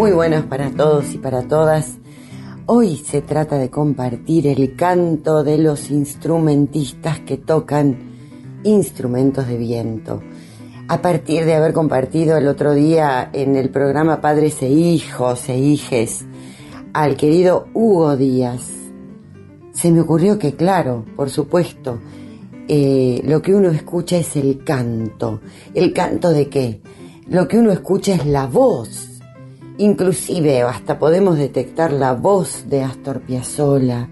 Muy buenas para todos y para todas. Hoy se trata de compartir el canto de los instrumentistas que tocan instrumentos de viento. A partir de haber compartido el otro día en el programa Padres e Hijos e Hijes al querido Hugo Díaz, se me ocurrió que, claro, por supuesto, eh, lo que uno escucha es el canto. ¿El canto de qué? Lo que uno escucha es la voz Inclusive hasta podemos detectar la voz de Astor Piazzolla,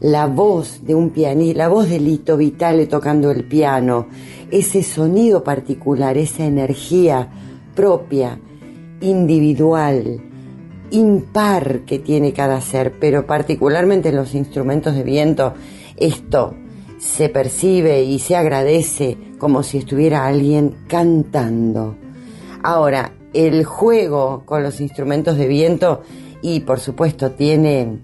la voz de un pianista, la voz de Lito Vitale tocando el piano, ese sonido particular, esa energía propia, individual, impar que tiene cada ser, pero particularmente en los instrumentos de viento, esto se percibe y se agradece como si estuviera alguien cantando. Ahora, el juego con los instrumentos de viento y por supuesto tiene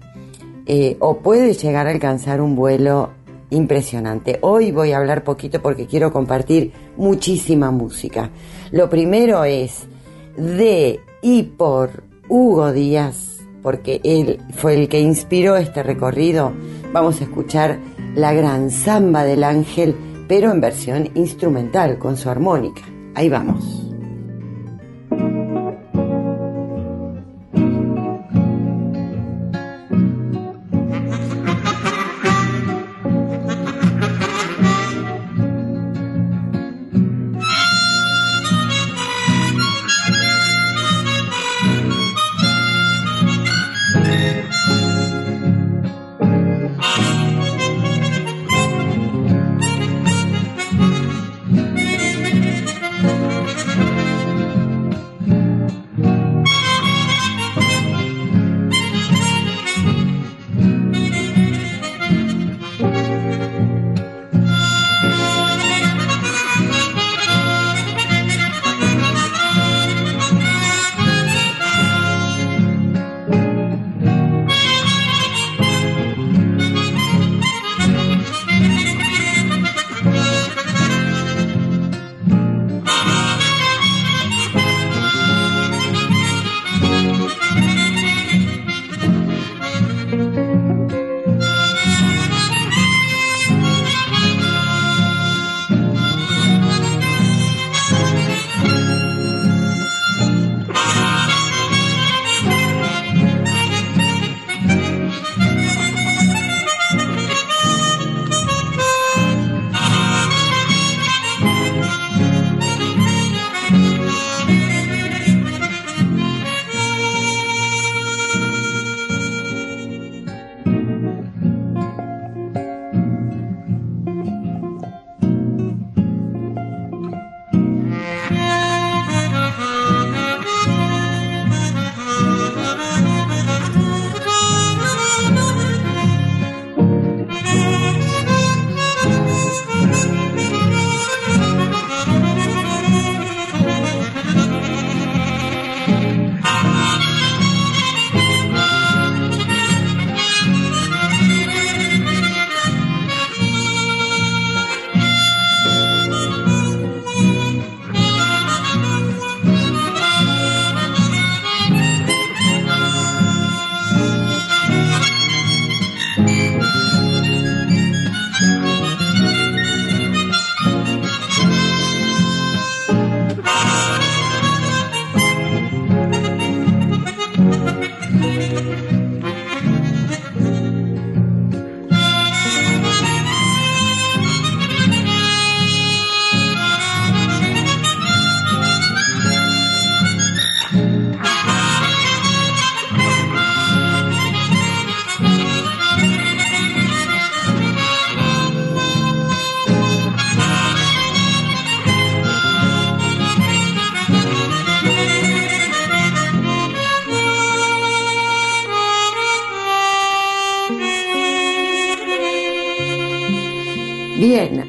eh, o puede llegar a alcanzar un vuelo impresionante. Hoy voy a hablar poquito porque quiero compartir muchísima música. Lo primero es de y por Hugo Díaz, porque él fue el que inspiró este recorrido. Vamos a escuchar la gran samba del ángel, pero en versión instrumental, con su armónica. Ahí vamos.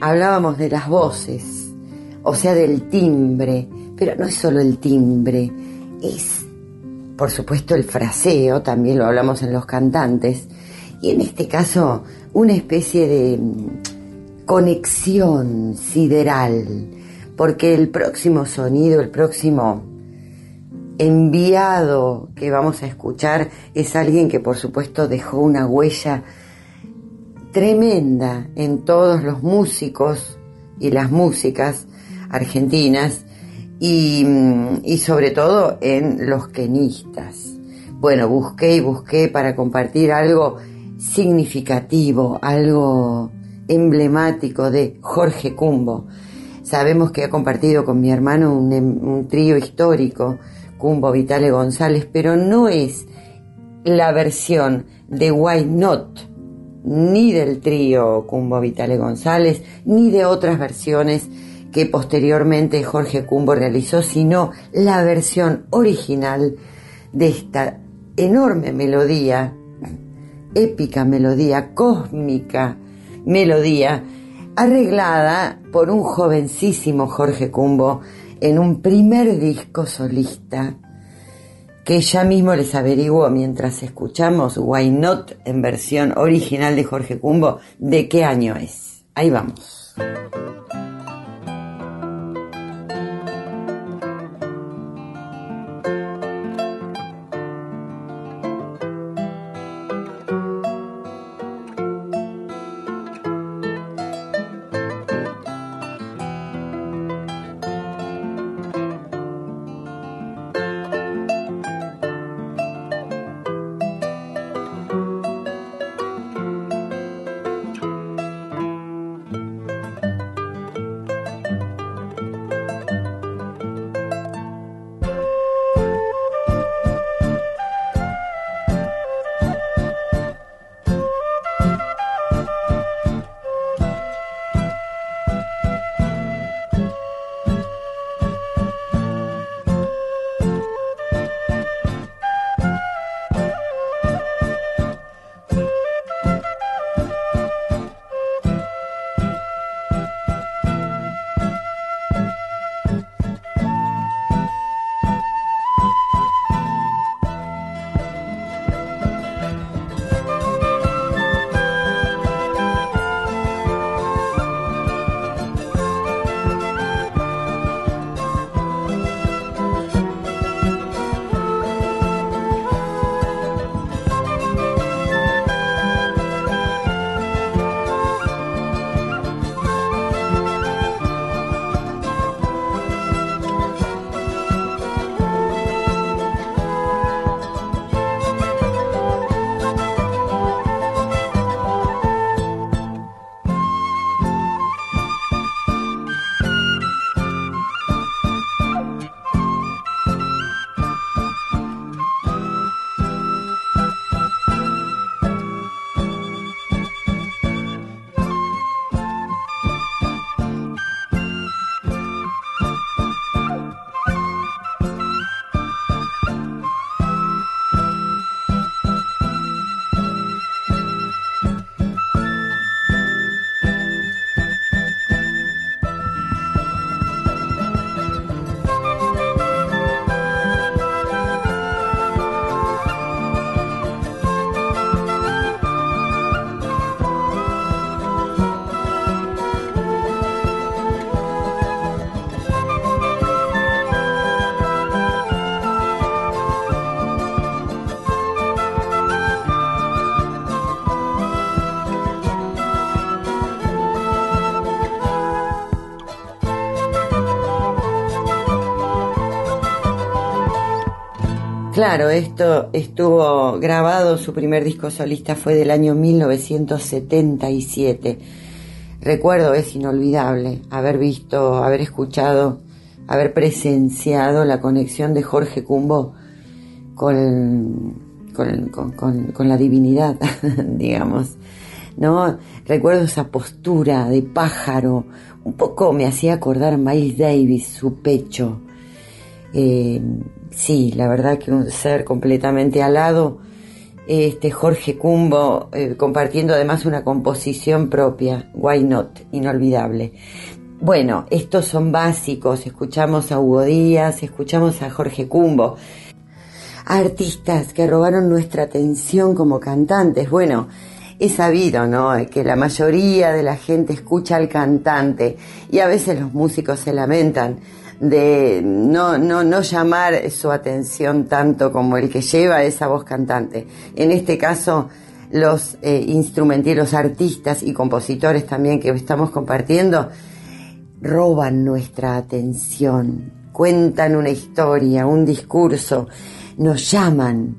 Hablábamos de las voces, o sea, del timbre, pero no es solo el timbre, es, por supuesto, el fraseo, también lo hablamos en los cantantes, y en este caso, una especie de mm, conexión sideral, porque el próximo sonido, el próximo enviado que vamos a escuchar es alguien que por supuesto dejó una huella tremenda en todos los músicos y las músicas argentinas y, sobre todo en los quenistas. Bueno, busqué y busqué para compartir algo significativo, algo emblemático de Jorge Cumbo. Sabemos que ha compartido con mi hermano un, un trío histórico, Cumbo Vitale González, pero no es la versión de Why Not ni del trío Cumbo Vitale González, ni de otras versiones que posteriormente Jorge Cumbo realizó, sino la versión original de esta enorme melodía, épica melodía, cósmica melodía, arreglada por un jovencísimo Jorge Cumbo en un primer disco solista que ya mismo les averiguo mientras escuchamos Why Not en versión original de Jorge Cumbo de qué año es. Ahí vamos. Claro, esto estuvo grabado, su primer disco solista fue del año 1977. Recuerdo, es inolvidable, haber visto, haber escuchado, haber presenciado la conexión de Jorge Cumbo con, con, la divinidad, digamos. ¿no? Recuerdo esa postura de pájaro, un poco me hacía acordar Miles Davis, su pecho. Eh, sí, la verdad que un ser completamente alado este Jorge Cumbo, eh, compartiendo además una composición propia, Why Not, inolvidable. Bueno, estos son básicos, escuchamos a Hugo Díaz, escuchamos a Jorge Cumbo, artistas que robaron nuestra atención como cantantes. Bueno, es sabido, ¿no? Que la mayoría de la gente escucha al cantante y a veces los músicos se lamentan de no, no, no llamar su atención tanto como el que lleva esa voz cantante. En este caso, los eh, instrumenteros, artistas y compositores también que estamos compartiendo, roban nuestra atención, cuentan una historia, un discurso, nos llaman.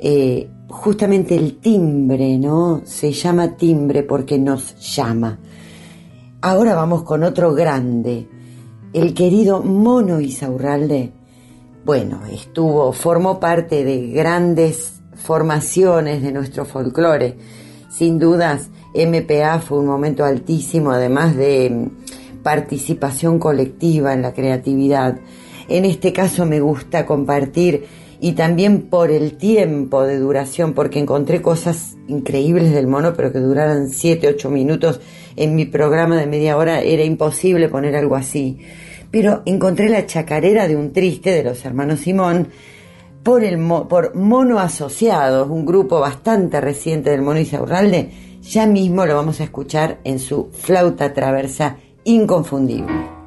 Eh, justamente el timbre, ¿no? Se llama timbre porque nos llama. Ahora vamos con otro grande, el querido Mono Isaurralde, bueno, estuvo, formó parte de grandes formaciones de nuestro folclore. Sin dudas, MPA fue un momento altísimo, además de mm, participación colectiva en la creatividad. En este caso me gusta compartir y también por el tiempo de duración, porque encontré cosas increíbles del mono, pero que duraran 7, 8 minutos. En mi programa de media hora era imposible poner algo así. Pero encontré la chacarera de un triste de los hermanos Simón por, el, por Mono Asociados, un grupo bastante reciente del Mono Isaurralde. Ya mismo lo vamos a escuchar en su flauta traversa inconfundible.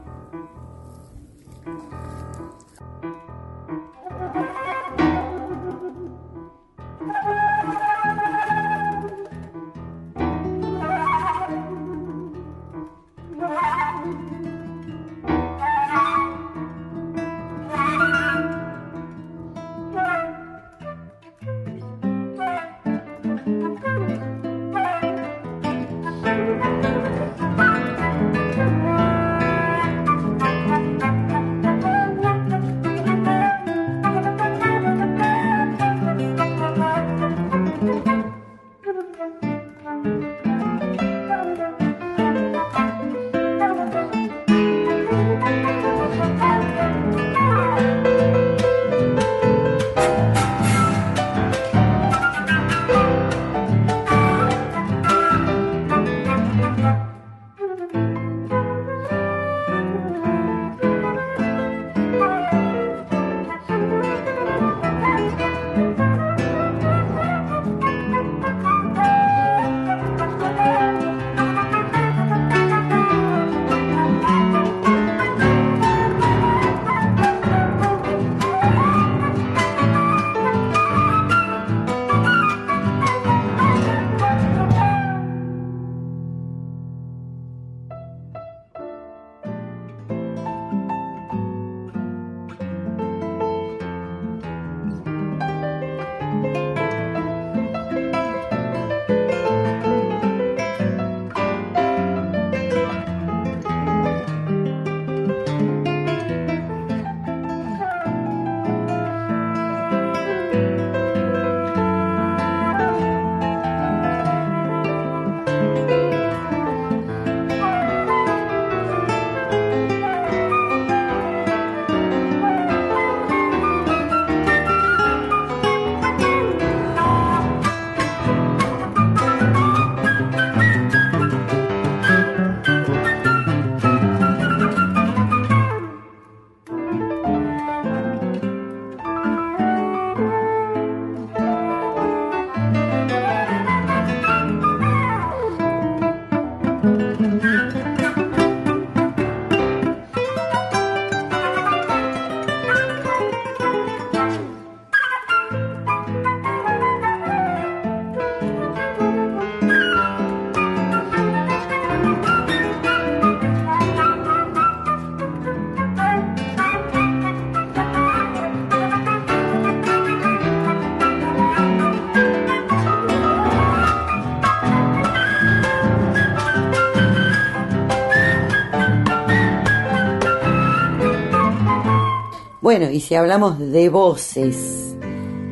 Bueno, y si hablamos de voces,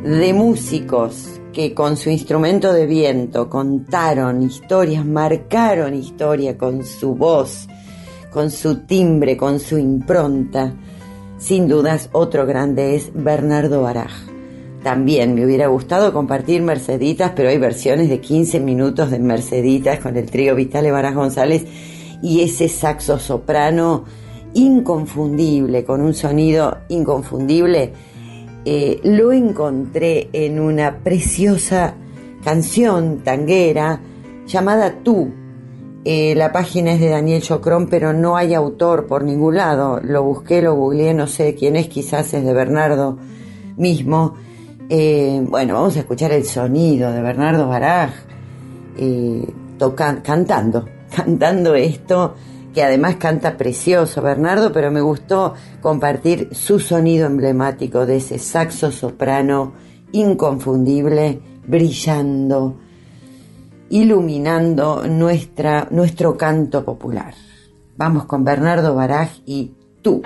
de músicos que con su instrumento de viento contaron historias, marcaron historia con su voz, con su timbre, con su impronta, sin dudas otro grande es Bernardo Baraj. también me hubiera gustado compartir Merceditas, pero hay versiones de 15 minutos de Merceditas con el trío Vitale Varas González y ese saxo soprano inconfundible, con un sonido inconfundible. Eh, lo encontré en una preciosa canción tanguera llamada Tú. Eh, la página es de Daniel Chocrón, pero no hay autor por ningún lado. Lo busqué, lo googleé, no sé quién es, quizás es de Bernardo mismo. Eh, bueno, vamos a escuchar el sonido de Bernardo Baraj eh, cantando, cantando esto, además canta precioso Bernardo, pero me gustó compartir su sonido emblemático de ese saxo soprano inconfundible, brillando, iluminando nuestra, nuestro canto popular. Vamos con Bernardo Baraj y tú.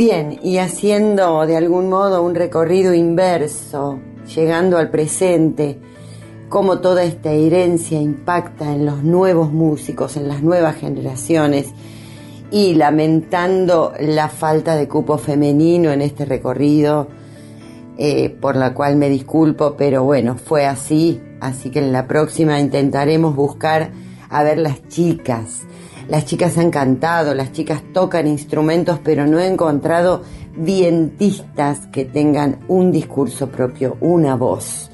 Bien, y haciendo de algún modo un recorrido inverso, llegando al presente, cómo toda esta herencia impacta en los nuevos músicos, en las nuevas generaciones, y lamentando la falta de cupo femenino en este recorrido, eh, por la cual me disculpo, pero bueno, fue así, así que en la próxima intentaremos buscar a ver las chicas las chicas han cantado, las chicas tocan instrumentos, pero no he encontrado vientistas que tengan un discurso propio, una voz.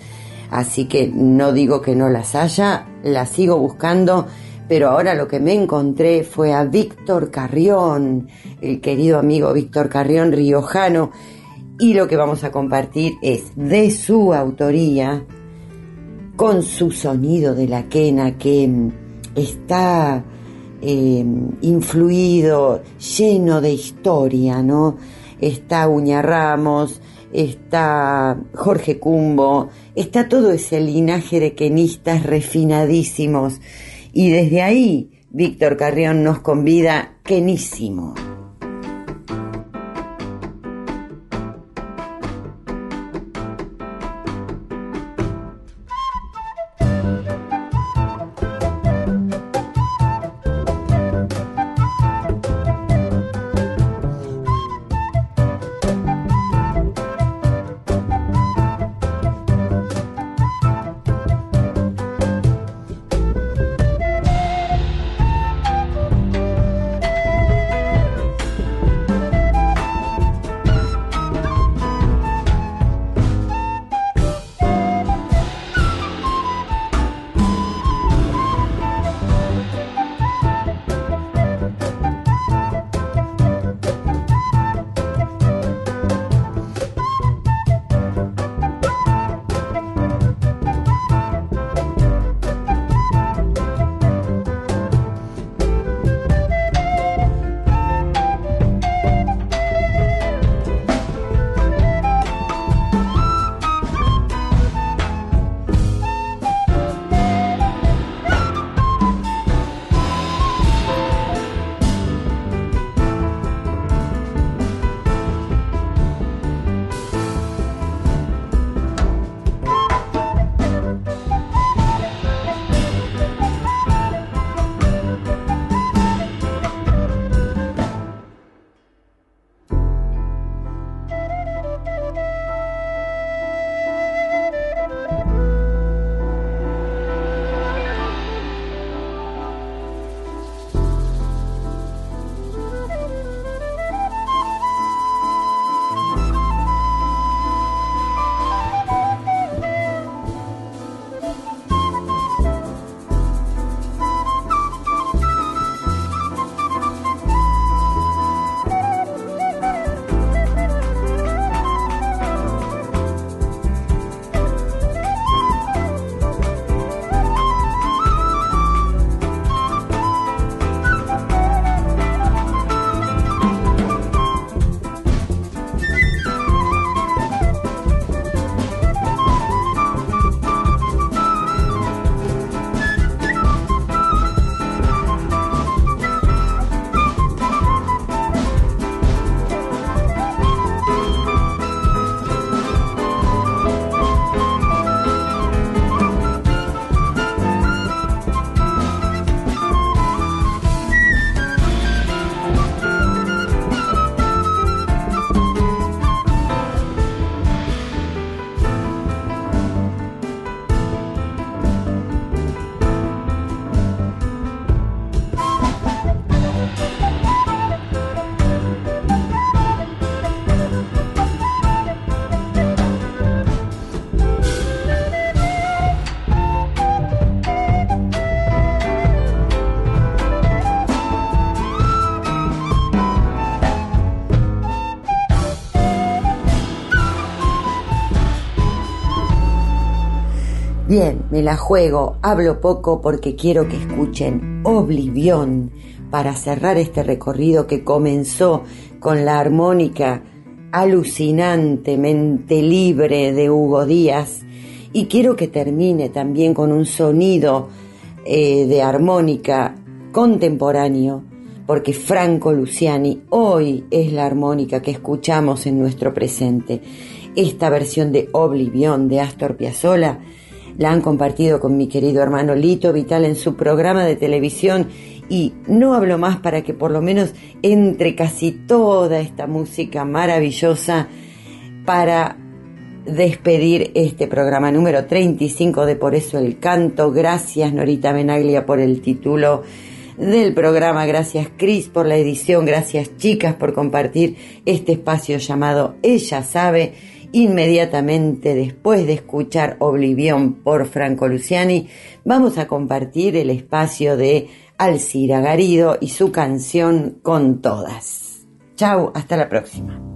Así que no digo que no las haya, las sigo buscando, pero ahora lo que me encontré fue a Víctor Carrión, el querido amigo Víctor Carrión riojano, y lo que vamos a compartir es de su autoría, con su sonido de la quena que está Em, influido, lleno de historia, ¿no? Está Uña Ramos, está Jorge Cumbo, está todo ese linaje de quenistas refinadísimos. Y desde ahí, Víctor Carrión nos convida quenísimo. Bien, me la juego, hablo poco porque quiero que escuchen Oblivión para cerrar este recorrido que comenzó con la armónica alucinantemente libre de Hugo Díaz y quiero que termine también con un sonido eh, de armónica contemporáneo porque Franco Luciani hoy es la armónica que escuchamos en nuestro presente. Esta versión de Oblivión de Astor Piazzolla la han compartido con mi querido hermano Lito Vital en su programa de televisión y no hablo más para que por lo menos entre casi toda esta música maravillosa para despedir este programa número 35 de Por eso el canto. Gracias Norita Benaglia por el título del programa. Gracias Cris por la edición. Gracias chicas por compartir este espacio llamado Ella sabe Inmediatamente después de escuchar Oblivión por Franco Luciani, vamos a compartir el espacio de Alcira Garido y su canción Con Todas. Chau, hasta la próxima.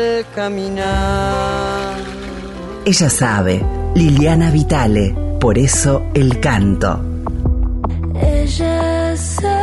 Al caminar. Ella sabe, Liliana Vitale, por eso el canto. Ella sabe.